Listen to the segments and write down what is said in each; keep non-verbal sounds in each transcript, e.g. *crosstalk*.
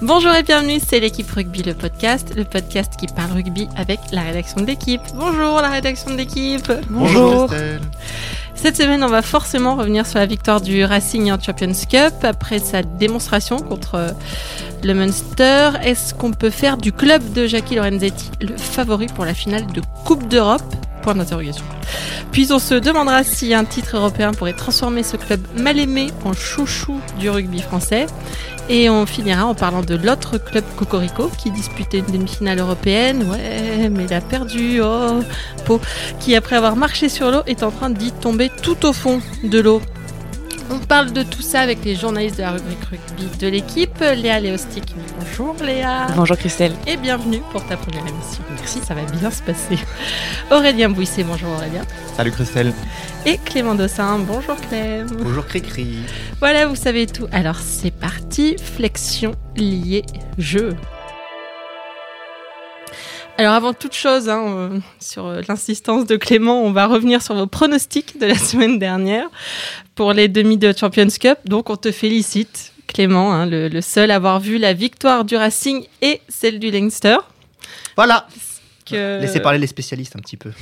Bonjour et bienvenue, c'est l'équipe rugby, le podcast, le podcast qui parle rugby avec la rédaction de l'équipe. Bonjour la rédaction de l'équipe. Bonjour. Cette semaine, on va forcément revenir sur la victoire du Racing en Champions Cup après sa démonstration contre euh, le Munster. Est-ce qu'on peut faire du club de Jackie Lorenzetti le favori pour la finale de Coupe d'Europe? Point d'interrogation. Puis on se demandera si un titre européen pourrait transformer ce club mal aimé en chouchou du rugby français. Et on finira en parlant de l'autre club Cocorico qui disputait une demi-finale européenne. Ouais, mais il a perdu. Oh, Pau. Qui, après avoir marché sur l'eau, est en train d'y tomber tout au fond de l'eau. On parle de tout ça avec les journalistes de la rubrique rugby de l'équipe. Léa Léostic. Bonjour Léa. Bonjour Christelle. Et bienvenue pour ta première émission. Merci, ça va bien se passer. *laughs* Aurélien Bouisset. Bonjour Aurélien. Salut Christelle. Et Clément Dossin. Bonjour Clem. Bonjour Cricri. Voilà, vous savez tout. Alors c'est parti. Flexion liée jeu. Alors avant toute chose, hein, euh, sur euh, l'insistance de Clément, on va revenir sur vos pronostics de la *laughs* semaine dernière pour les demi de Champions Cup. Donc on te félicite, Clément, hein, le, le, seul à avoir vu la victoire du Racing et celle du Leinster. Voilà. Que... Laissez parler les spécialistes un petit peu.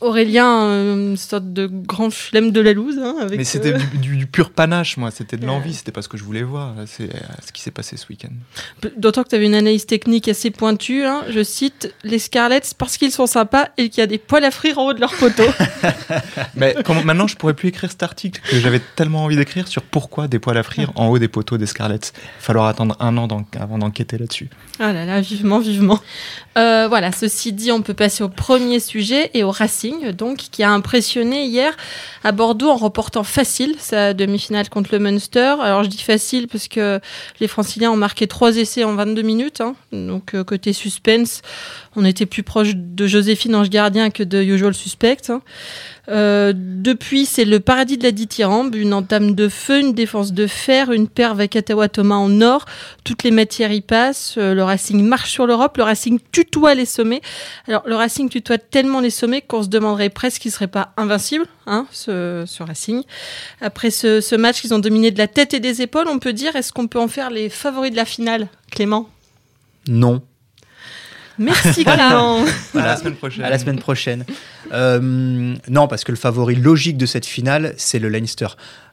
Aurélien, euh, une sorte de grand chelem de la loose. Hein, avec Mais c'était euh... du, du, pur panache, moi. C'était de l'envie. C'était pas ce que je voulais voir. C'est ce qui s'est passé ce week-end. D'autant que tu avais une analyse technique assez pointue. Hein. Je cite les Scarlets parce qu'ils sont sympas et qu'il y a des poils à frire en haut de leur poteau. *laughs* *laughs* Mais comment, maintenant, je pourrais plus écrire cet article que j'avais tellement envie d'écrire sur pourquoi des poils à frire en haut des poteaux des Scarlets. Falloir attendre un an avant d'enquêter là-dessus. Ah là là, vivement, vivement. Euh, voilà, ceci dit, on peut passer au premier sujet et au Donc, qui a impressionné hier à Bordeaux en remportant facile sa demi-finale contre le Munster. Alors, je dis facile parce que les Franciliens ont marqué trois essais en 22 minutes. Hein. Donc, euh, côté suspense, on était plus proche de Joséphine Ange Gardien que de Usual Suspect. Hein. Euh, depuis, c'est le paradis de la dithyrambe, une entame de feu, une défense de fer, une paire Vakatawa Thomas en or. Toutes les matières y passent. Euh, le Racing marche sur l'Europe. Le Racing tutoie les sommets. Alors, le Racing tutoie tellement les sommets qu'on se demanderait presque qu'il serait pas invincible, hein, ce, ce Racing. Après ce, ce match qu'ils ont dominé de la tête et des épaules, on peut dire, est-ce qu'on peut en faire les favoris de la finale, Clément? Non. Merci Clément. voilà, à la semaine prochaine. À la semaine prochaine. Euh, non, parce que le favori logique de cette finale, c'est le Leinster.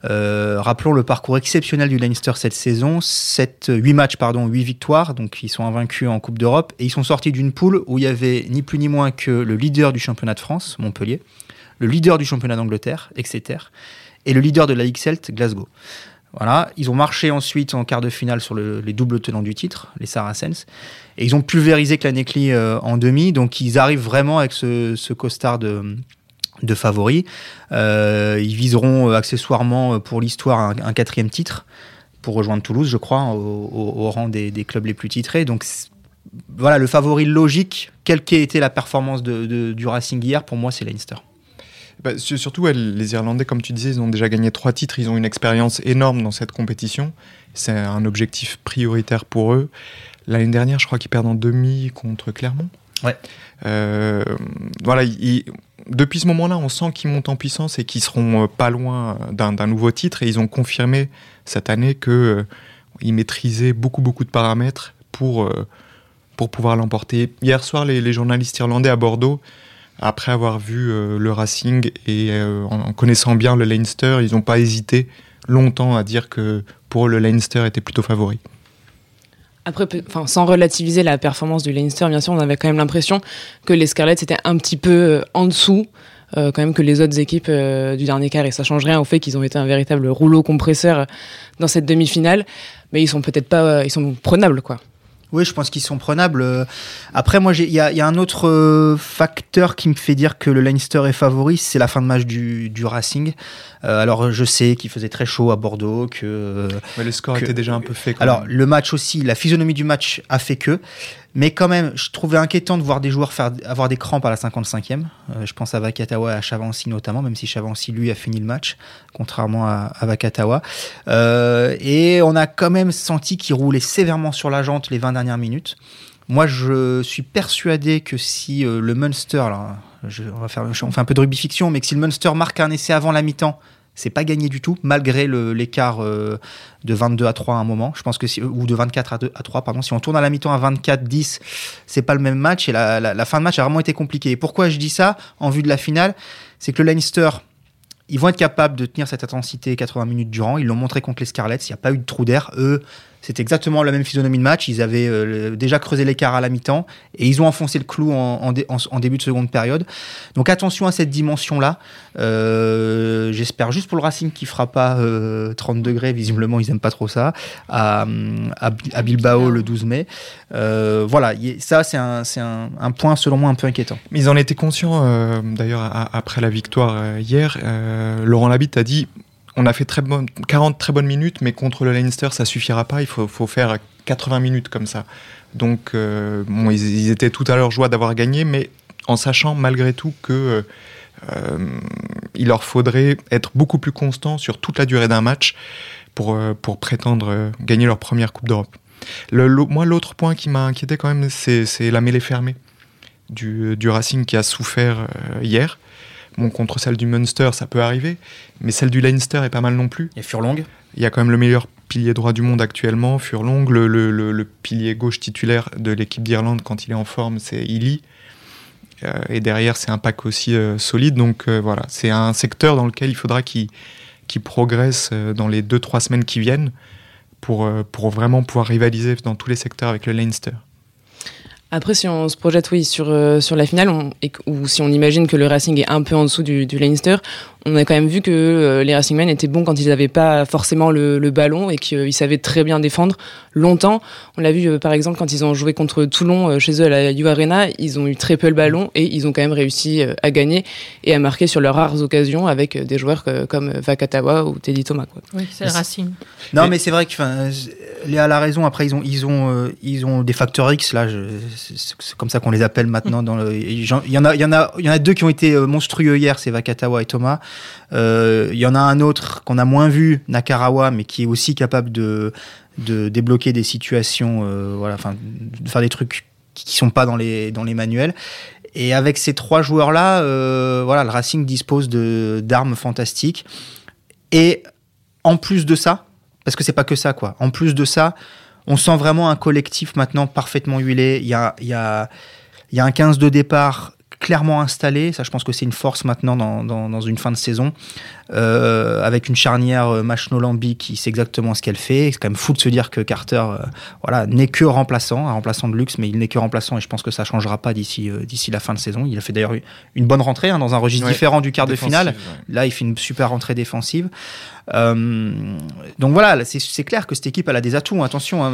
Euh, rappelons le parcours exceptionnel du Leinster cette saison. 7, 8 matchs, pardon, 8 victoires. Donc ils sont invaincus en Coupe d'Europe. Et ils sont sortis d'une poule où il y avait ni plus ni moins que le leader du championnat de France, Montpellier, le leader du championnat d'Angleterre, Exeter, et le leader de la Ligue Celt, Glasgow. Voilà, ils ont marché ensuite en quart de finale sur le, les doubles tenants du titre, les Saracens, et ils ont pulvérisé Clanecli euh, en demi, donc ils arrivent vraiment avec ce, costard de, de favoris. Euh, ils viseront accessoirement pour l'histoire un, quatrième titre pour rejoindre Toulouse, je crois, au, rang des, clubs les plus titrés. Donc voilà, le favori logique, quelle qu'ait été la performance du Racing hier, pour moi c'est Leinster. Bah, surtout, les Irlandais, comme tu disais, ils ont déjà gagné trois titres, ils ont une expérience énorme dans cette compétition. C'est un objectif prioritaire pour eux. L'année dernière, je crois qu'ils perdent en demi contre Clermont. Ouais. Euh, voilà, ils, depuis ce moment-là, on sent qu'ils montent en puissance et qu'ils seront pas loin d'un nouveau titre. Et ils ont confirmé cette année qu'ils euh, maîtrisaient beaucoup, beaucoup de paramètres pour, euh, pour pouvoir l'emporter. Hier soir, les, les, journalistes irlandais à Bordeaux après avoir vu euh, le Racing et euh, en, connaissant bien le Leinster, ils n'ont pas hésité longtemps à dire que pour eux, le Leinster était plutôt favori. Après, enfin, sans relativiser la performance du Leinster, bien sûr, on avait quand même l'impression que les Scarlets étaient un petit peu euh, en dessous. Quand même que les autres équipes du dernier quart et ça change rien au fait qu'ils ont été un véritable rouleau compresseur dans cette demi-finale mais ils sont peut-être pas ils sont prenables quoi oui, je pense qu'ils sont prenables. Après, moi, il y, y, a un autre euh, facteur qui me fait dire que le Leinster est favori, c'est la fin de match du, du Racing. Euh, alors, je sais qu'il faisait très chaud à Bordeaux, que. Mais le score que, était déjà un peu fait. alors, même. le match aussi, la physionomie du match a fait que. Mais quand même, je trouvais inquiétant de voir des joueurs faire, avoir des crampes à la 55e. Euh, je pense à Vakatawa et à Chavancy notamment, même si Chavancy, lui, a fini le match, contrairement à, à Vakatawa. Euh, et on a quand même senti qu'il roulait sévèrement sur la jante les 20 dernières minutes. Moi, je suis persuadé que si euh, le Munster, alors, je, on, va faire, on fait un peu de rugby fiction, mais que si le Munster marque un essai avant la mi-temps, c'est pas gagné du tout, malgré l'écart euh, de 22 à 3 à un moment. Je pense que si, ou de 24 à, 2, à 3, pardon. Si on tourne à la mi-temps à 24-10, c'est pas le même match et la, la, fin de match a vraiment été compliquée. Et pourquoi je dis ça en vue de la finale? C'est que le Leinster ils vont être capables de tenir cette intensité 80 minutes durant. Ils l'ont montré contre les Scarlets. Il n'y a pas eu de trou d'air. Eux, c'est exactement la même physionomie de match. Ils avaient euh, déjà creusé l'écart à la mi-temps et ils ont enfoncé le clou en, début de seconde période. Donc attention à cette dimension-là. Euh, j'espère juste pour le Racing qui fera pas 30 euh, degrés. Visiblement, ils n'aiment pas trop ça. À, Bilbao le 12 mai. voilà, ça c'est un, point selon moi un peu inquiétant. Ils en étaient conscients d'ailleurs après la victoire hier. Laurent Labitte a dit on a fait très 40 très bonnes minutes, mais contre le Leinster, ça suffira pas. Il faut, faire 80 minutes comme ça. Donc, euh, ils, étaient tout à leur joie d'avoir gagné, mais en sachant malgré tout que euh, il leur faudrait être beaucoup plus constant sur toute la durée d'un match pour, euh, prétendre gagner leur première Coupe d'Europe. Le, moi, l'autre point qui m'a inquiété quand même, c'est la mêlée fermée du, Racing qui a souffert hier. Bon, contre celle du Munster, ça peut arriver, mais celle du Leinster est pas mal non plus. Et Furlong? Il y a quand même le meilleur pilier droit du monde actuellement, Furlong. Le, le, pilier gauche titulaire de l'équipe d'Irlande quand il est en forme, c'est Illy. Euh, et derrière, c'est un pack aussi euh, solide. Donc euh, voilà, c'est un secteur dans lequel il faudra qu'il progresse dans les 2-3 semaines qui viennent pour, pour vraiment pouvoir rivaliser dans tous les secteurs avec le Leinster. Après, si on se projette oui, sur, euh, sur la finale, ou si on imagine que le Racing est un peu en dessous du, du Leinster, on a quand même vu que euh, les Racingmen étaient bons quand ils n'avaient pas forcément le, ballon et qu'ils savaient très bien défendre longtemps. On l'a vu euh, par exemple quand ils ont joué contre Toulon chez eux à la U Arena, ils ont eu très peu le ballon et ils ont quand même réussi à gagner et à marquer sur leurs rares occasions avec des joueurs comme Vakatawa ou Teddy Thomas. Quoi. Oui, c'est le Racing. Non, mais c'est vrai que Léa a la raison. Après, ils ont, ils ont, ils ont des facteurs X là. Je, c'est comme ça qu'on les appelle maintenant. Dans le, il, y en a, il, y en a, il y en a deux qui ont été euh, monstrueux hier, c'est Vakatawa et Thomas. Euh, il y en a un autre qu'on a moins vu, Nakarawa, mais qui est aussi capable de, de débloquer des situations, euh, voilà, enfin, de faire des trucs qui sont pas dans les, dans les manuels. Et avec ces trois joueurs-là, voilà, le Racing dispose de d'armes fantastiques. Et en plus de ça, parce que c'est pas que ça, quoi. En plus de ça, on sent vraiment un collectif maintenant parfaitement huilé. Il y a, y a, il y a un 15 de départ clairement installé. Ça, je pense que c'est une force maintenant dans, dans, une fin de saison. Euh, avec une charnière euh, Machno-Lambi qui sait exactement ce qu'elle fait. C'est quand même fou de se dire que Carter euh, voilà, n'est que remplaçant, un remplaçant de luxe, mais il n'est que remplaçant et je pense que ça ne changera pas d'ici d'ici la fin de saison. Il a fait d'ailleurs une bonne rentrée hein, dans un registre différent du quart de finale. Là, il fait une super rentrée défensive. donc voilà, c'est clair que cette équipe elle a des atouts. Attention, hein,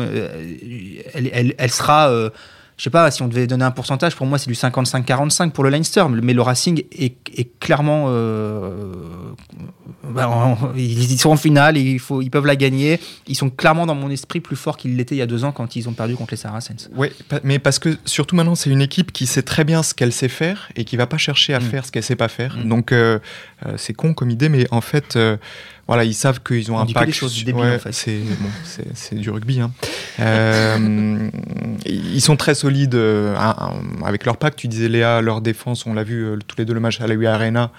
elle, elle, elle, sera je sais pas, si on devait donner un pourcentage, pour moi, c'est du 55-45 pour le Leinster, mais le Racing est, clairement. Euh, bah, ils sont en finale, il faut, ils peuvent la gagner. Ils sont clairement, dans mon esprit, plus forts qu'ils l'étaient il y a deux ans quand ils ont perdu contre les Saracens. Oui, mais parce que surtout maintenant, c'est une équipe qui sait très bien ce qu'elle sait faire et qui va pas chercher à mm. faire ce qu'elle sait pas faire. Mm. Donc, euh, euh, c'est con comme idée, mais en fait voilà, ils savent qu'ils ont un pack. choses du début, en fait. C'est du rugby. Hein. Euh, *laughs* ils sont très solides euh, avec leur pack. Tu disais Léa, leur défense, on l'a vu euh, tous les deux le match à la U Arena.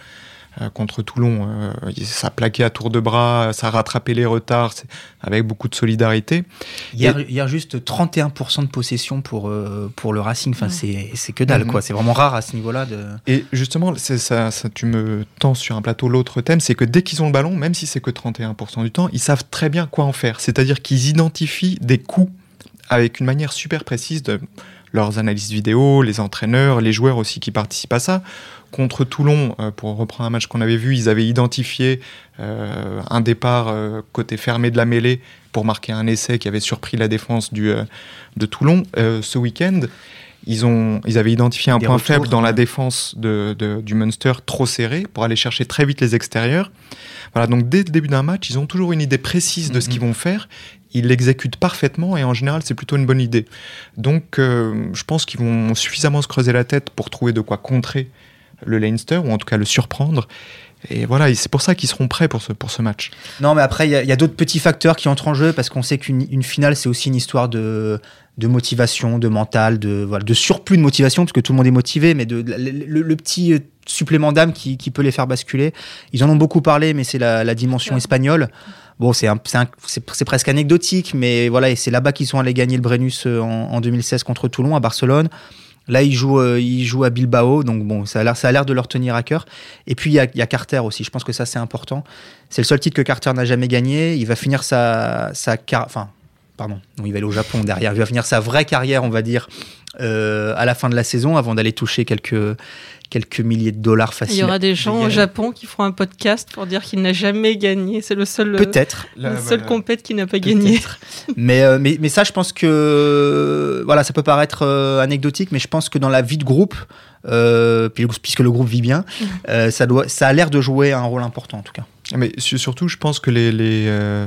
Euh, contre Toulon. Euh, ça plaquait à tour de bras, ça rattrapait les retards avec beaucoup de solidarité. Hier, hier juste 31% de possession pour, euh, pour le Racing, enfin, c'est que dalle, mhm. quoi. C'est vraiment rare à ce niveau-là. De... Et justement, ça, ça, tu me tends sur un plateau l'autre thème, c'est que dès qu'ils ont le ballon, même si c'est que 31% du temps, ils savent très bien quoi en faire. C'est-à-dire qu'ils identifient des coups avec une manière super précise de leurs analyses vidéo, les entraîneurs, les joueurs aussi qui participent à ça, contre Toulon, euh, pour reprendre un match qu'on avait vu, ils avaient identifié euh, un départ euh, côté fermé de la mêlée pour marquer un essai qui avait surpris la défense du, de Toulon. ce week-end, ils, ont, ils avaient identifié un point faible dans la défense de, du Munster trop serré pour aller chercher très vite les extérieurs. Voilà, donc dès le début d'un match, ils ont toujours une idée précise de ce qu'ils vont faire. Ils l'exécutent parfaitement et en général, c'est plutôt une bonne idée. Donc, je pense qu'ils vont suffisamment se creuser la tête pour trouver de quoi contrer le Leinster, ou en tout cas le surprendre. Et voilà, c'est pour ça qu'ils seront prêts pour ce, pour ce match. Non, mais après, il y a, d'autres petits facteurs qui entrent en jeu parce qu'on sait qu'une finale, c'est aussi une histoire de de motivation, de mental, de, voilà, de surplus de motivation, parce que tout le monde est motivé, mais de, de- le, le petit euh, supplément d'âme qui, qui peut les faire basculer. Ils en ont beaucoup parlé, mais c'est la, la dimension Ouais. espagnole. Bon, c'est presque anecdotique, mais voilà, et c'est là-bas qu'ils sont allés gagner le Brennus euh, en, en 2016 contre Toulon à Barcelone. Là, ils jouent, euh, à Bilbao, donc bon, ça a l'air, de leur tenir à cœur. Et puis il y a, Carter aussi. Je pense que ça c'est important. C'est le seul titre que Carter n'a jamais gagné. Il va finir sa, sa enfin, pardon, non, il va aller au Japon derrière. Il va finir sa vraie carrière, on va dire, euh, à la fin de la saison, avant d'aller toucher quelques quelques milliers de dollars Il faciles. y aura des gens au. Japon qui feront un podcast pour dire qu'il n'a jamais gagné. C'est le seul, Peut-être. le Là, seul voilà. compète qui n'a pas gagné. mais, euh, mais, mais ça, je pense que voilà, ça peut paraître euh, anecdotique, mais je pense que dans la vie de groupe, euh, puis- puisque le groupe vit bien, euh, ça, doit, ça a l'air de jouer un rôle important en tout cas. Mais su- surtout, je pense que les, les, euh,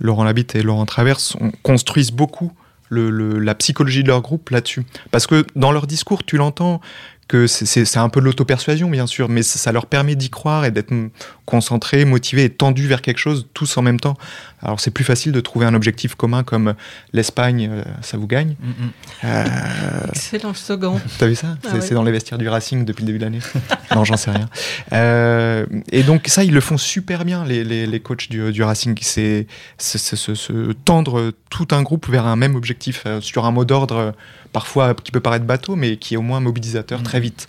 Laurent Labitte et Laurent Traverse on- construisent beaucoup la psychologie de leur groupe là-dessus. Parce que dans leur discours, tu l'entends que c'est- un peu de l'auto-persuasion, bien sûr, mais ça, ça leur permet d'y croire et d'être mm, concentrés, motivés et tendus vers quelque chose, tous en même temps. Alors c'est plus facile de trouver un objectif commun comme l'Espagne, euh, ça vous gagne. Euh, Excellent slogan. T'as vu ça? Ah C'est ouais. dans les vestiaires du Racing depuis le début de l'année. *laughs* non, j'en sais rien. Euh, et donc ça, ils le font super bien, les, les, les coachs du, du Racing. C'est se, se tendre tout un groupe vers un même objectif, euh, sur un mot d'ordre euh, parfois qui peut paraître bateau, mais qui est au moins mobilisateur Mm. très vite.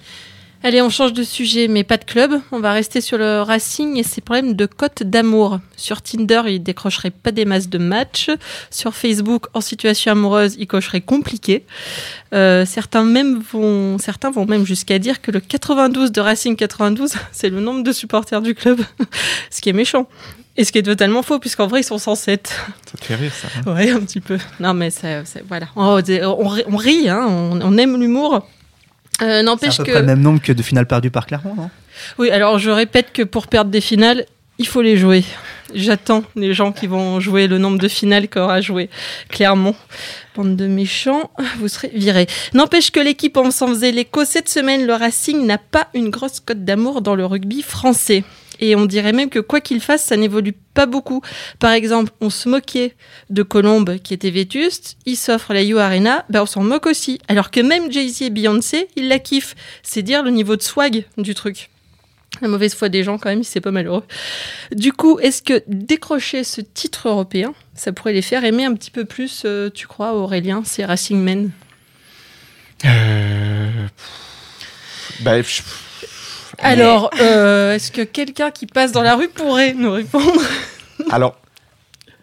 Allez, on change de sujet, mais pas de club. On va rester sur le Racing et ses problèmes de cote d'amour. Sur Tinder, il décrocherait pas des masses de matchs. Sur Facebook, en situation amoureuse, il cocherait compliqué. Euh, certains, même vont, certains vont même jusqu'à dire que le 92 de Racing 92, *laughs* c'est le nombre de supporters du club. *laughs* ce qui est méchant. Et ce qui est totalement faux, puisqu'en vrai, ils sont 107. Ça te fait rire, ça hein? Ouais, un petit peu. Non, mais ça, ça- voilà. On, on rit- on rit, hein, on, on aime l'humour. Euh, C'est à N'empêche peu que. près le même nombre que de finales perdues par Clermont, non? Oui, alors je répète que pour perdre des finales, il faut les jouer. J'attends les gens qui vont jouer le nombre de finales qu'aura joué Clermont. Bande de méchants, vous serez virés. N'empêche que l'équipe, on s'en faisait l'écho, cette semaine, le Racing n'a pas une grosse cote d'amour dans le rugby français. Et on dirait même que quoi qu'il fasse, ça n'évolue pas beaucoup. Par exemple, on se moquait de Colombe qui était vétuste, il s'offre la You Arena, ben on s'en moque aussi. Alors que même Jay-Z et Beyoncé, ils la kiffent. C'est dire le niveau de swag du truc. La mauvaise foi des gens, quand même, c'est pas malheureux. Du coup, est-ce que décrocher ce titre européen, ça pourrait les faire aimer un petit peu plus, euh, tu crois, Aurélien, ces Racing Men? Euh, bah, je- Alors, euh, est-ce que quelqu'un qui passe dans la rue pourrait nous répondre? Alors,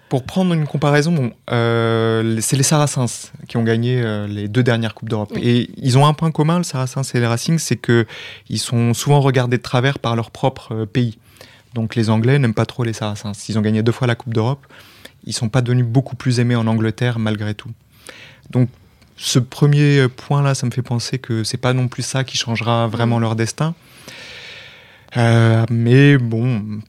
pour prendre une comparaison, bon, euh, c'est les Saracens qui ont gagné euh, les deux dernières Coupes d'Europe. Oui. Et ils ont un point commun, le Saracens et les Racing, c'est que ils sont souvent regardés de travers par leur propre pays. Donc les Anglais n'aiment pas trop les Saracens. Ils ont gagné deux fois la Coupe d'Europe. Ils sont pas devenus beaucoup plus aimés en Angleterre malgré tout. Donc ce premier point-là, ça me fait penser que c'est pas non plus ça qui changera vraiment leur destin. Euh, mais bon,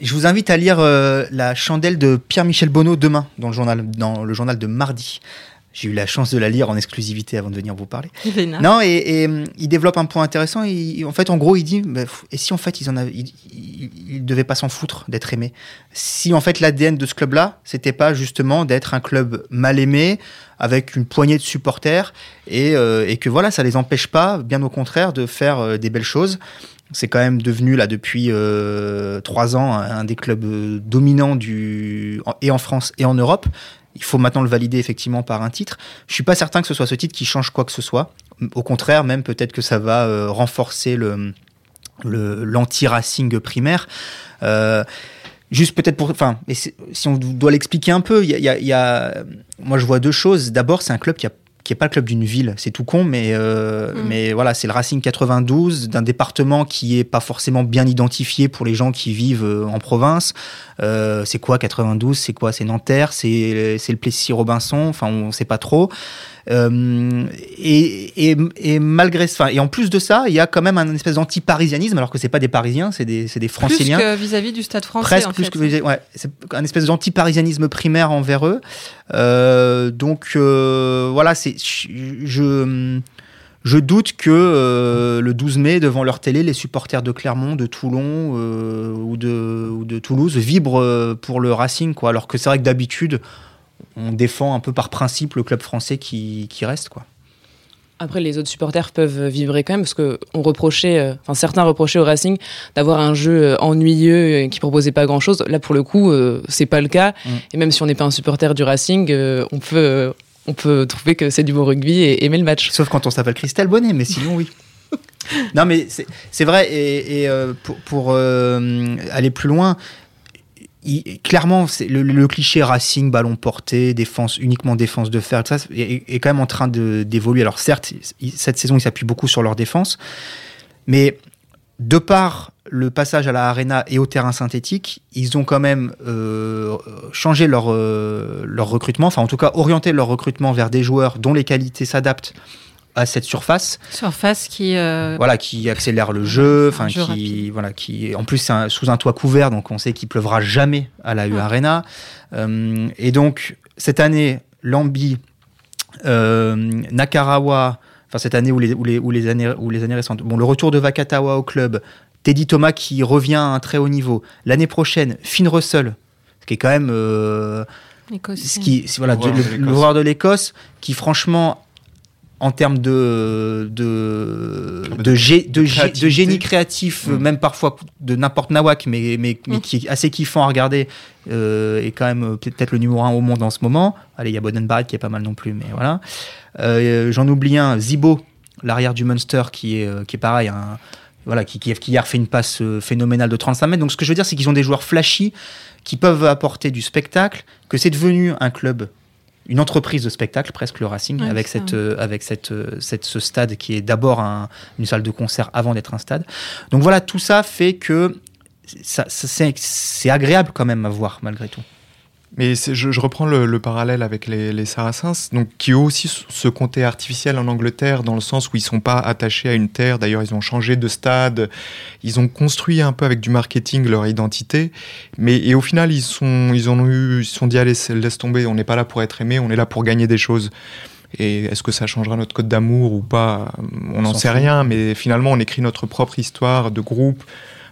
Je vous invite à lire euh, La chandelle de Pierre-Michel Bonneau demain dans le journal, dans le journal de mardi. J'ai eu la chance de la lire en exclusivité avant de venir vous parler. Vénard. Non, et, et, il développe un point intéressant. Il- en fait, en gros, il dit bah, et si en fait ils en avaient, ils, ils- ils devaient pas s'en foutre d'être aimés? Si en fait l'ADN de ce club-là, c'était pas justement d'être un club mal aimé avec une poignée de supporters et, euh, et que voilà, ça les empêche pas, bien au contraire, de faire euh, des belles choses. C'est quand même devenu là depuis euh, trois ans un, des clubs dominants du et en France et en Europe. Il faut maintenant le valider effectivement par un titre. Je suis pas certain que ce soit ce titre qui change quoi que ce soit. Au contraire, même peut-être que ça va euh, renforcer le l'anti-racing primaire. Euh, juste peut-être pour, enfin, si on doit l'expliquer un peu, il y a- moi je vois deux choses. D'abord, c'est un club qui a qui est pas le club d'une ville, c'est tout con, mais euh, Mm. mais voilà, c'est le Racing 92 d'un département qui est pas forcément bien identifié pour les gens qui vivent euh, en province. Euh, c'est quoi 92 C'est quoi? C'est Nanterre? C'est le Plessis-Robinson? Enfin, on sait pas trop. Euh, et, et, et malgré, enfin, et en plus de ça, il y a quand même un espèce d'anti-parisianisme, alors que c'est pas des Parisiens, c'est des, des Plus Franciliens. que vis-à-vis du stade français, Presque en plus fait. que ouais, c'est un espèce d'anti-parisianisme primaire envers eux. Euh, donc euh, voilà, c'est je je doute que euh, le 12 mai devant leur télé, les supporters de Clermont, de Toulon euh, ou de ou de Toulouse vibrent euh, pour le Racing quoi. Alors que c'est vrai que d'habitude on défend un peu par principe le club français qui, qui reste, quoi. Après, les autres supporters peuvent vibrer quand même parce que on reprochait, euh, enfin certains reprochaient au Racing d'avoir un jeu euh, ennuyeux et qui proposait pas grand chose. Là, pour le coup, euh, c'est pas le cas. Mm. Et même si on n'est pas un supporter du Racing, euh, on peut, on peut trouver que c'est du bon rugby et aimer le match. Sauf quand on s'appelle Christelle Bonnet, mais sinon, oui. *laughs* non, mais c'est c'est vrai, et, et, pour, pour, aller plus loin, clairement, le, cliché Racing, ballon porté, défense, uniquement défense de fer, ça, est, quand même en train d'évoluer. Alors, certes, cette saison, ils s'appuient beaucoup sur leur défense, mais de par le passage à la arena et au terrain synthétique, ils ont quand même euh, changé leur, euh, leur recrutement, enfin en tout cas orienté leur recrutement vers des joueurs dont les qualités s'adaptent à cette surface, Surface qui. euh, voilà, qui accélère le jeu, enfin qui, rapide. voilà, qui, en plus c'est un- sous un toit couvert, donc on sait qu'il pleuvra jamais à la U Ouais. Arena. Euh, et donc cette année, Lambi, euh, Nakarawa, enfin cette année ou les, ou les, ou les années, ou les années récentes, bon, le retour de Vakatawa au club, Teddy Thomas qui revient à un très haut niveau. L'année prochaine, Finn Russell, ce qui est quand même euh, ce qui, voilà, l'horreur de l'Écosse, qui franchement, en termes de de, de, gé- de, gé- de créativité. génie créatif, Mm. même parfois de n'importe nawak, mais, mais, mais Mm. qui est assez kiffant à regarder, euh, est quand même euh, peut-être le numéro un au monde en ce moment. Allez, il y a Boden Barrett qui est pas mal non plus, mais voilà. Euh, J'en oublie un, Zibo, l'arrière du Munster, qui est, euh, qui est pareil, un- voilà, qui, qui, qui hier fait une passe phénoménale de 35 mètres. Donc ce que je veux dire, c'est qu'ils ont des joueurs flashy qui peuvent apporter du spectacle, que c'est devenu un club, une entreprise de spectacle, presque le Racing, Ouais, avec, cette, ça. euh, avec cette, euh, cette, ce stade qui est d'abord un- une salle de concert avant d'être un stade. Donc voilà, tout ça fait que ça, c'est agréable quand même à voir, malgré tout. Mais je, je reprends le, le parallèle avec les, les Saracens, donc, qui eux aussi se comptaient artificiels en Angleterre, dans le sens où ils sont pas attachés à une terre. D'ailleurs, ils ont changé de stade. Ils ont construit un peu avec du marketing leur identité. Mais et au final, ils sont, ils ont eu, ils se sont dit allez, laisse tomber. On n'est pas là pour être aimé, on est là pour gagner des choses. Et est-ce que ça changera notre code d'amour ou pas? On n'en sait rien. Mais finalement, on écrit notre propre histoire de groupe.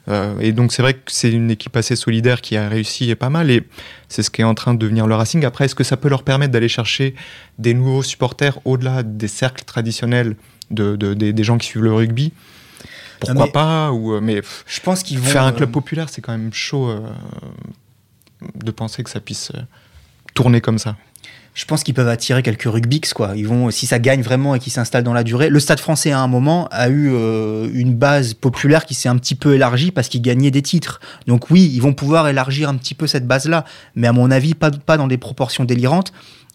Euh, et donc c'est vrai que c'est une équipe assez solidaire qui a réussi et pas mal. Et c'est ce qui est en train de devenir le Racing. Après, est-ce que ça peut leur permettre d'aller chercher des nouveaux supporters au-delà des cercles traditionnels de, de- des, des gens qui suivent le rugby? Pourquoi mais- pas ou, euh, Mais Je pense qu'ils vont faire un euh, club populaire, c'est quand même chaud de penser que ça puisse tourner comme ça. Je pense qu'ils peuvent attirer quelques rugbyx, quoi. Si ça gagne vraiment et qu'ils s'installent dans la durée. Le Stade Français, à un moment, a eu euh, une base populaire qui s'est un petit peu élargie parce qu'ils gagnaient des titres. Donc oui, ils vont pouvoir élargir un petit peu cette base-là, mais à mon avis, pas, dans des proportions délirantes.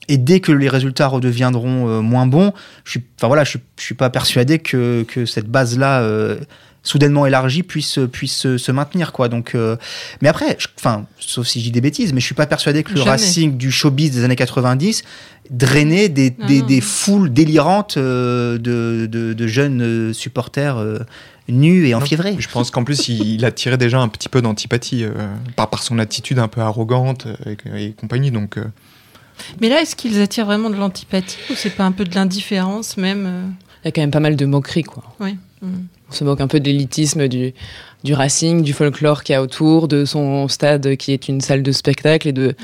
Et dès que les résultats redeviendront euh, moins bons, je suis, suis, pas persuadé que, cette base-là, euh, soudainement élargie, puisse, puisse se, se maintenir, quoi. Donc, euh, mais après, je- enfin, sauf si je dis des bêtises, mais je suis pas persuadé que le Jamais. Racing du showbiz des années 90 drainait des, Non, des, non. des foules délirantes euh, de, de, de jeunes euh, supporters euh, nus et enfiévrés. Je pense qu'en plus, il, il attirait déjà un petit peu d'antipathie euh, par, par son attitude un peu arrogante et, et compagnie. Donc, euh, Mais là, est-ce qu'ils attirent vraiment de l'antipathie ou c'est pas un peu de l'indifférence même Il y a quand même pas mal de moqueries, quoi. Oui. Mm. On se moque un peu de l'élitisme du, du Racing, du folklore qu'il y a autour, de son stade qui est une salle de spectacle et de,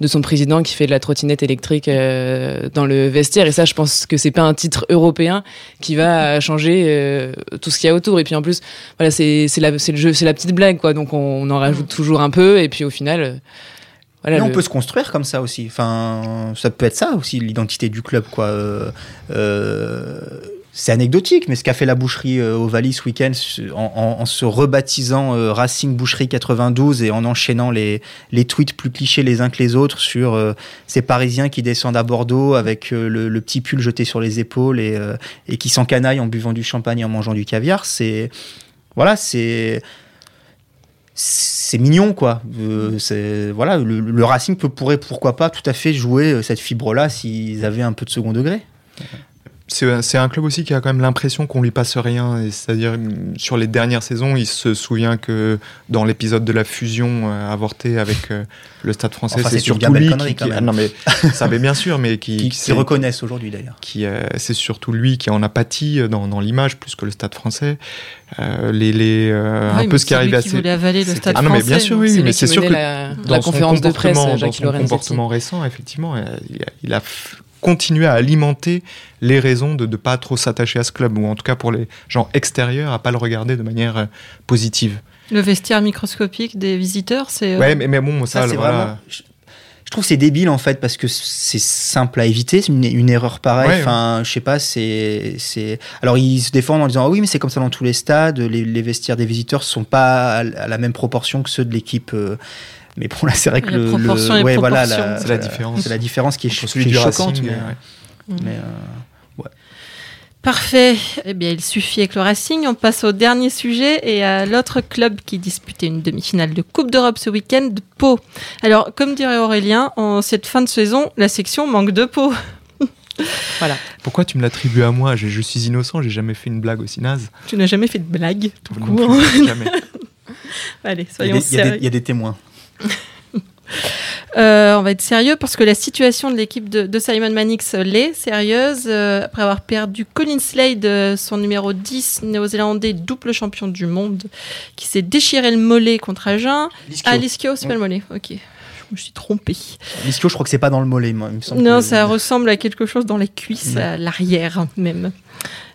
de son président qui fait de la trottinette électrique euh, dans le vestiaire. Et ça, je pense que c'est pas un titre européen qui va changer euh, tout ce qu'il y a autour. Et puis en plus, voilà, c'est le jeu, c'est la petite blague, quoi. Donc on, on en rajoute toujours un peu. Et puis au final, euh, voilà. Mais on peut se construire comme ça aussi. Enfin, ça peut être ça aussi, l'identité du club, quoi. C'est anecdotique, mais ce qu'a fait la boucherie euh, au ce week-end en, se rebaptisant euh, Racing Boucherie 92 et en enchaînant les, les tweets plus clichés les uns que les autres sur euh, ces Parisiens qui descendent à Bordeaux avec euh, le, petit pull jeté sur les épaules et, et qui s'encanaillent en buvant du champagne et en mangeant du caviar. C'est voilà, c'est c'est mignon quoi. Voilà, le, le Racing peut, pourrait pourquoi pas tout à fait jouer cette fibre là s'ils avaient un peu de second degré. C'est un club aussi qui a quand même l'impression qu'on lui passe rien. C'est-à-dire, sur les dernières saisons, il se souvient que dans l'épisode de la fusion euh, avortée avec euh, le Stade français, c'est surtout lui qui, ah, non, mais, *laughs* ça avait bien sûr, mais qui, qui, reconnaissent aujourd'hui d'ailleurs. Qui, euh, c'est surtout lui qui en a pâti dans, dans l'image plus que le Stade français. les, les un peu ce qui arrivait à. Qui voulait avaler le Stade ah, non, mais bien sûr, oui, mais c'est sûr que la, dans la conférence de presse, Jacques dans son comportement récent, effectivement, il a, il a continuer à alimenter les raisons de ne pas trop s'attacher à ce club, ou en tout cas pour les gens extérieurs, à pas le regarder de manière euh, positive. Le vestiaire microscopique des visiteurs, c'est... Euh, ouais, mais, mais, bon, ça, ça vraiment... Je, trouve c'est débile en fait parce que c'est simple à éviter, une, une erreur pareille. enfin, je sais pas, c'est, c'est. Alors ils se défendent en disant ah oui mais c'est comme ça dans tous les stades, les, vestiaires des visiteurs sont pas à, la même proportion que ceux de l'équipe. Euh, mais bon, là, c'est vrai que le, ouais, voilà, c'est la différence. C'est la différence qui est, choquante. mais, mm. euh, ouais. Parfait. Eh bien, il suffit avec le Racing. On passe au dernier sujet et à l'autre club qui disputait une demi-finale de Coupe d'Europe ce week-end, Pau. Alors, comme dirait Aurélien, en cette fin de saison, la section manque de Pau. *laughs* voilà. Pourquoi tu me l'attribues à moi? Je, je, suis innocent, j'ai jamais fait une blague aussi naze. Tu n'as jamais fait de blague, tout court. jamais. *laughs* Allez, soyons sérieux. Il y, a des témoins. *laughs* Euh, on va être sérieux parce que la situation de l'équipe de, Simon Mannix l'est sérieuse. Euh, après avoir perdu Colin Slade, euh, son numéro 10 néo-zélandais, double champion du monde, qui s'est déchiré le mollet contre Agen. Ah, Liskio, c'est pas le mollet, ok. Je me suis trompée. Liskio, je crois que c'est pas dans le mollet, moi. non, ça ressemble à quelque chose dans les cuisses, à l'arrière même.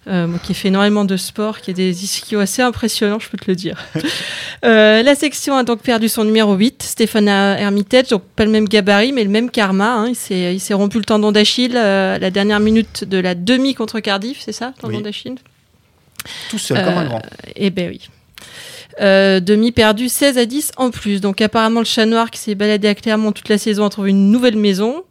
Euh, qui fait énormément de sport, qui a des ischios assez impressionnants, je peux te le dire. *laughs* euh, la section a donc perdu son numéro 8, Stéphane Hermitage, donc pas le même gabarit, mais le même karma. Hein. Il s'est rompu le tendon d'Achille euh, la dernière minute de la demi contre Cardiff, c'est ça, tendon d'Achille? Tout seul, comme un grand. Eh ben oui. Euh, demi perdu 16 à 10 en plus. Donc apparemment le chat noir qui s'est baladé à Clermont toute la saison a trouvé une nouvelle maison.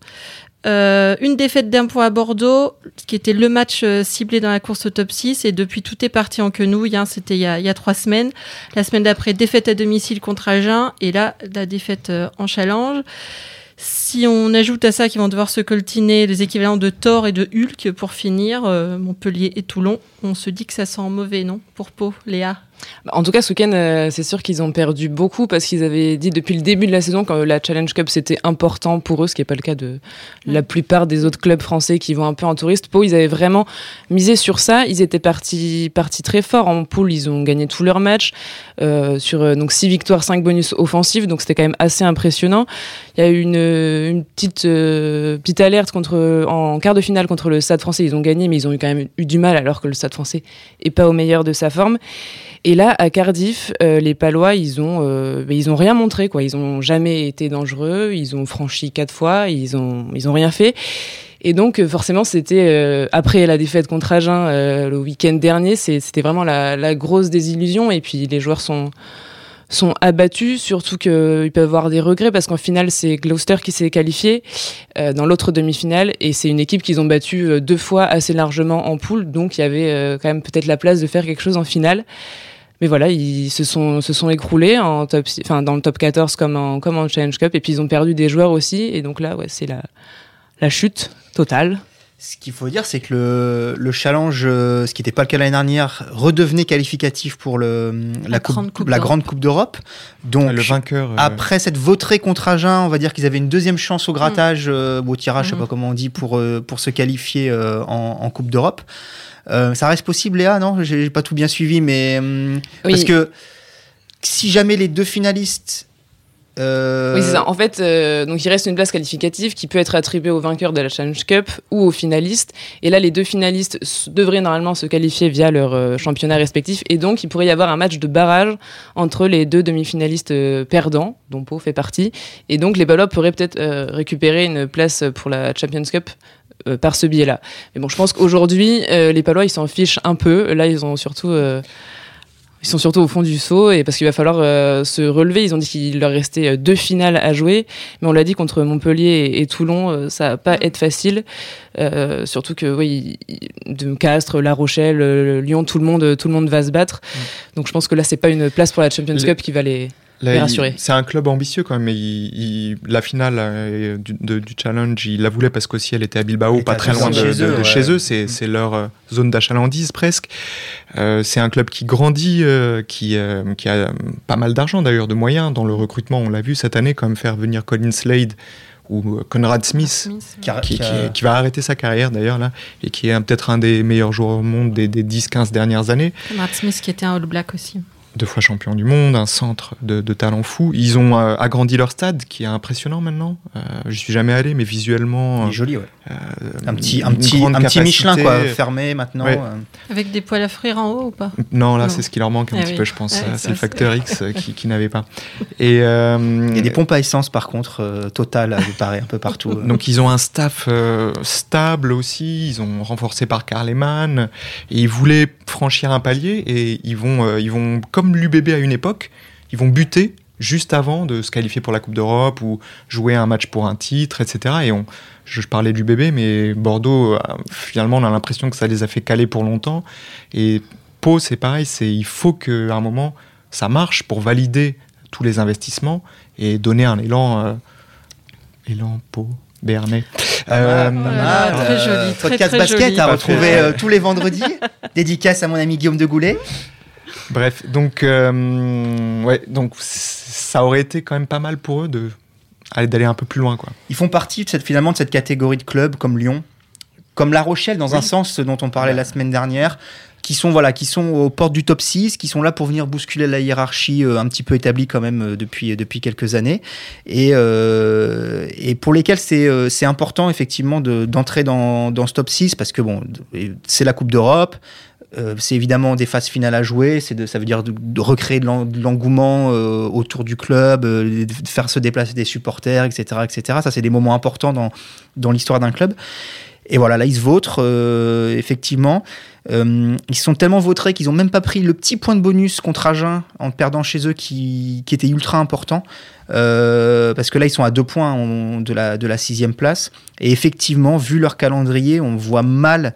Euh, une défaite d'un point à Bordeaux, qui était le match euh, ciblé dans la course au top 6. Et depuis, tout est parti en quenouille. Hein, C'était il, y a trois semaines. La semaine d'après, défaite à domicile contre Agen. Et là, la défaite euh, en challenge. Si on ajoute à ça qu'ils vont devoir se coltiner les équivalents de Thor et de Hulk pour finir, Montpellier et Toulon, on se dit que ça sent mauvais, non Pour Pau, Léa? En tout cas, ce week-end, euh, c'est sûr qu'ils ont perdu beaucoup parce qu'ils avaient dit depuis le début de la saison que la Challenge Cup c'était important pour eux, ce qui n'est pas le cas de la plupart des autres clubs français qui vont un peu en touriste. Pau, ils avaient vraiment misé sur ça. Ils étaient partis, partis très fort en poule. Ils ont gagné tous leurs matchs euh, sur euh, donc 6 victoires, 5 bonus offensifs. Donc c'était quand même assez impressionnant. Il y a eu une, une petite, petite alerte contre, en quart de finale contre le Stade français. Ils ont gagné, mais ils ont eu quand même eu du mal alors que le Stade français est pas au meilleur de sa forme. Et là, à Cardiff, euh, les Palois, ils ont, euh, ils ont rien montré, quoi. Ils ont jamais été dangereux. Ils ont franchi quatre fois. Ils ont, ils ont rien fait. Et donc, euh, forcément, c'était après la défaite contre Agen le week-end dernier, c'était vraiment la, grosse désillusion. Et puis, les joueurs sont sont abattus, surtout qu'ils peuvent avoir des regrets parce qu'en finale, c'est Gloucester qui s'est qualifié euh, dans l'autre demi-finale et c'est une équipe qu'ils ont battue euh, deux fois assez largement en poule, donc il y avait euh, quand même peut-être la place de faire quelque chose en finale. Mais voilà, ils se sont, se sont écroulés en top, enfin, dans le top 14 comme en, comme en Challenge Cup et puis ils ont perdu des joueurs aussi et donc là, c'est la, la chute totale. Ce qu'il faut dire, c'est que le, le challenge, euh, ce qui n'était pas le cas l'année dernière, redevenait qualificatif pour le, la, grande coupe, la grande coupe d'Europe. Donc, le vainqueur. Euh, après cette vautrée contre Agen, on va dire qu'ils avaient une deuxième chance au grattage, euh, au tirage, je sais mm. pas comment on dit, pour, pour se qualifier en, en, Coupe d'Europe. ça reste possible, Léa Non, j'ai pas tout bien suivi, mais parce que si jamais les deux finalistes euh, oui, c'est ça. En fait, euh, donc il reste une place qualificative qui peut être attribuée au vainqueur de la Challenge Cup ou aux finalistes. Et là, les deux finalistes devraient normalement se qualifier via leur euh, championnat respectif. Et donc, il pourrait y avoir un match de barrage entre les deux demi-finalistes perdants, dont Pau fait partie. Et donc, les Ballois pourraient peut-être récupérer une place pour la Champions Cup par ce biais-là. Mais bon, je pense qu'aujourd'hui, les Palois, ils s'en fichent un peu. Là, ils ont surtout ils sont surtout au fond du saut et parce qu'il va falloir euh, se relever. Ils ont dit qu'il leur restait euh, deux finales à jouer, mais on l'a dit contre Montpellier et, Toulon, euh, ça va pas être facile. surtout que oui, de Castres, La Rochelle, Lyon, tout le monde, tout le monde va se battre. Donc je pense que là c'est pas une place pour la Champions Cup qui va les Là. C'est un club ambitieux quand même. mais il- il- la finale euh, du, de- du challenge, il la voulait parce qu'aussi elle était à Bilbao, pas très loin de, chez de- eux, de ouais. chez eux. C'est leur euh, zone d'achalandise presque. Euh, c'est un club qui grandit, euh, qui, euh, qui a pas mal d'argent d'ailleurs, de moyens dans le recrutement. On l'a vu cette année, comme faire venir Colin Slade ou Conrad Smith. Smith. Qui va arrêter sa carrière d'ailleurs là et qui est peut-être un des meilleurs joueurs au monde des, des 10-15 dernières années Conrad Smith qui était un All Black aussi. Deux fois champion du monde, un centre de, de talent fou. Ils ont euh, agrandi leur stade, qui est impressionnant maintenant. Euh, je suis jamais allé, mais visuellement, il est joli, ouais. euh, Un petit, un petit, un petit Michelin, quoi, fermé maintenant. Ouais. euh. Avec des poils à frire en haut ou pas? Non, là, c'est ce qui leur manque un Ah petit oui. peu, je pense. Euh, ça, c'est le facteur X euh, qui, qui *laughs* n'avait pas. Et euh, Il y a des pompes à essence, par contre, euh, total, il paraît, un peu partout. euh. Donc ils ont un staff euh, stable aussi, ils ont renforcé par Karleman, et ils voulaient franchir un palier, et ils vont, euh, ils vont comme l'UBB à une époque, ils vont buter juste avant de se qualifier pour la Coupe d'Europe ou jouer un match pour un titre, etc. Et on, je, je parlais de l'UBB, mais Bordeaux, euh, finalement, on a l'impression que ça les a fait caler pour longtemps. Et Pau, c'est pareil, c'est il faut qu'à un moment, ça marche pour valider tous les investissements et donner un élan, euh, élan Pau, Béarnais. Mal, Euh, mal. très Euh, joli, très, podcast très basket joli. à retrouver euh, tous les vendredis. *laughs* Dédicace à mon ami Guillaume de Goulet. Bref, donc, euh, ouais, donc ça aurait été quand même pas mal pour eux de d'aller un peu plus loin, quoi. Ils font partie de cette, finalement de cette catégorie de clubs comme Lyon, comme La Rochelle dans un sens, ce dont on parlait la semaine dernière, qui sont voilà, qui sont aux portes du top 6, qui sont là pour venir bousculer la hiérarchie euh, un petit peu établie quand même euh, depuis depuis quelques années, et euh, et pour lesquels c'est important effectivement de- d'entrer dans dans ce top 6 parce que bon, c'est la Coupe d'Europe. Euh, c'est évidemment des phases finales à jouer, de, ça veut dire de, recréer de l'en- de l'engouement euh, autour du club, euh, de faire se déplacer des supporters, etc., etc. Ça, c'est des moments importants dans, dans l'histoire d'un club. Et voilà, là, ils se vautrent, effectivement. Ils sont tellement vautrés qu'ils n'ont même pas pris le petit point de bonus contre Agen en perdant chez eux qui, était ultra important. Parce que là, ils sont à deux points de la, de la sixième place. Et effectivement, vu leur calendrier, on voit mal.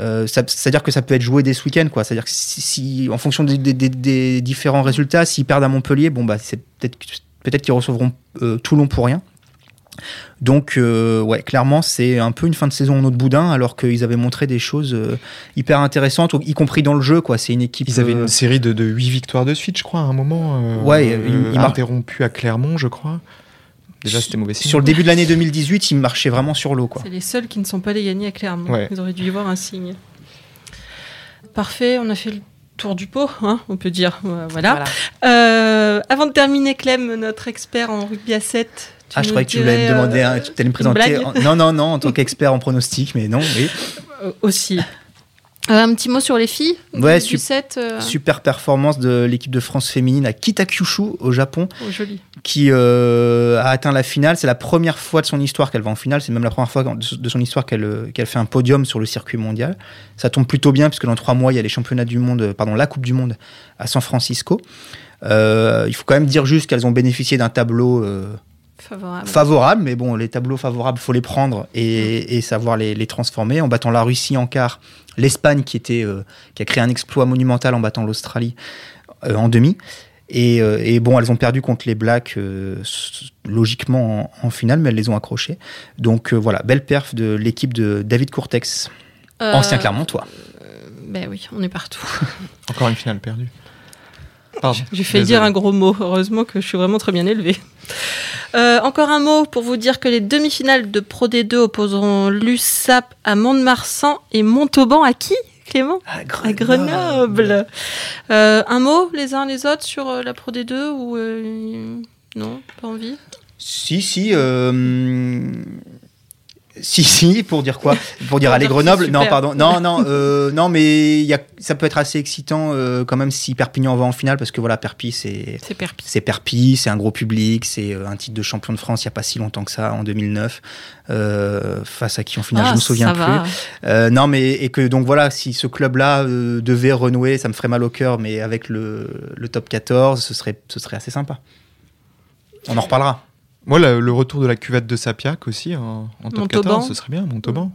Euh, C'est-à-dire que ça peut être joué dès ce week-end, quoi. C'est-à-dire que si, si- en fonction des, des- des- des différents résultats, s'ils perdent à Montpellier, bon bah c'est peut-être peut-être qu'ils recevront euh, Toulon pour rien. Donc, euh, ouais, clairement, c'est un peu une fin de saison en autre boudin, alors qu'ils avaient montré des choses euh, hyper intéressantes, y compris dans le jeu, quoi. C'est une équipe. Ils avaient une série de, de 8 victoires de suite, je crois, à un moment. Ouais, ils- ils marquent- interrompu à Clermont, je crois. Déjà, c'était mauvais signe. Sur le début de l'année 2018, ils marchaient vraiment sur l'eau, quoi. C'est les seuls qui ne sont pas allés gagner à Clermont. Ouais. Ils auraient dû y voir un signe. Parfait, on a fait le tour du pot, hein, on peut dire. Euh, Voilà. Euh, avant de terminer, Clem, notre expert en rugby à 7. tu Ah, je croyais que tu voulais me demander, euh, un- tu allais me présenter. en- non, non, non, en tant qu'expert en pronostic, mais non, oui. aussi. Euh, un petit mot sur les filles Ouais, du 7. euh, Super performance de l'équipe de France féminine à Kitakyushu au Japon, oh, joli. qui euh, a atteint la finale. C'est la première fois de son histoire qu'elle va en finale. C'est même la première fois de son histoire qu'elle fait un podium sur le circuit mondial. Ça tombe plutôt bien puisque dans trois mois il y a les championnats du monde, pardon, la Coupe du Monde à San Francisco. Euh, il faut quand même dire juste qu'elles ont bénéficié d'un tableau Favorable. favorable, mais bon, les tableaux favorables, faut les prendre et, et savoir les, les transformer. En battant la Russie en quart, l'Espagne qui était euh, qui a créé un exploit monumental en battant l'Australie euh, en demi. Et, euh, et bon, elles ont perdu contre les Blacks euh, logiquement en, en finale, mais elles les ont accrochées. Donc euh, voilà, belle perf de l'équipe de David Courtex, Euh, ancien Clermontois. Ben oui, on est partout. *laughs* Encore une finale perdue. Pardon. J'ai fait Désolé. dire un gros mot. Heureusement que je suis vraiment très bien élevée. Euh, encore un mot pour vous dire que les demi-finales de Pro D2 opposeront l'USAP à Mont-de-Marsan et Montauban à qui, Clément À Grenoble. Euh, un mot les uns les autres sur euh, la Pro D2 ou euh, non, pas envie? Si, si. Si, si, pour dire quoi Pour dire dire Grenoble Non, pardon. Non, non, *laughs* euh, non mais il y a, ça peut être assez excitant euh, quand même si Perpignan va en finale parce que voilà, Perpi, c'est. C'est Perpi. C'est Perpi, c'est un gros public, c'est euh, un titre de champion de France il n'y a pas si longtemps que ça, en 2009, euh, face à qui en finale, je Ah, me souviens plus. Euh, non, mais et que donc voilà, si ce club-là euh, devait renouer, ça me ferait mal au cœur, mais avec le, le top 14, ce serait, ce serait assez sympa. On en reparlera. Moi, le, le retour de la cuvette de Sapiac aussi en, en top Montauban. 14, ce serait bien, Montauban.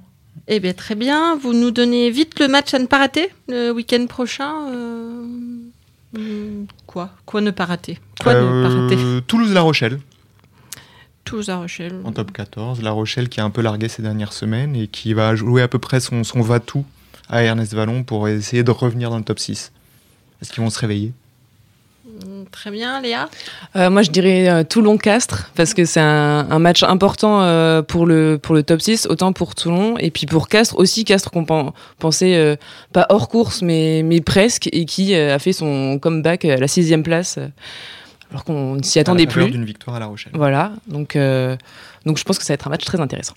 Eh bien, très bien. Vous nous donnez vite le match à ne pas rater le week-end prochain. euh, quoi? Quoi ne pas rater? Quoi ne pas rater? Euh, Toulouse-La Rochelle Toulouse à Rochelle. en top 14. La Rochelle qui a un peu largué ces dernières semaines et qui va jouer à peu près son, son va-tout à Ernest Vallon pour essayer de revenir dans le top 6. Est-ce qu'ils vont se réveiller? Très bien, Léa. Euh, moi, je dirais euh, Toulon-Castres, parce que c'est un, un match important euh, pour, le, pour le top 6, autant pour Toulon, et puis pour Castres aussi, Castres qu'on pen- pensait euh, pas hors course, mais, mais presque, et qui euh, a fait son comeback à la sixième place, alors qu'on ne s'y À attendait la faveur plus. d'une victoire à La Rochelle. Voilà, donc, euh, donc je pense que ça va être un match très intéressant.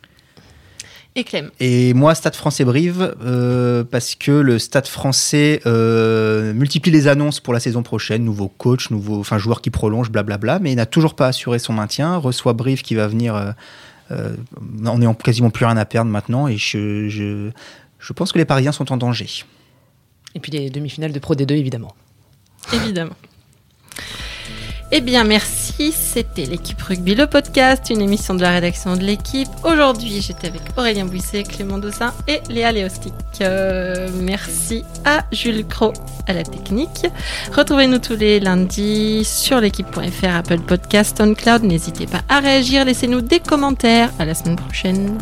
Et Clem. Et moi, Stade français Brive, euh, parce que le Stade français euh, multiplie les annonces pour la saison prochaine, nouveau coach, nouveau, enfin joueur qui prolonge, blablabla, mais il n'a toujours pas assuré son maintien. Reçoit Brive qui va venir, euh, euh, on n'est quasiment plus rien à perdre maintenant, et je, je, je pense que les Parisiens sont en danger. Et puis les demi-finales de Pro D2, évidemment. Évidemment. Eh bien, merci. C'était l'équipe rugby, le podcast, une émission de la rédaction de l'équipe. Aujourd'hui, j'étais avec Aurélien Bouisset, Clément Dossin et Léa Léostic. Euh, merci à Jules Cro à la technique. Retrouvez-nous tous les lundis sur l'équipe.fr, Apple Podcast, SoundCloud. N'hésitez pas à réagir, laissez-nous des commentaires. À la semaine prochaine.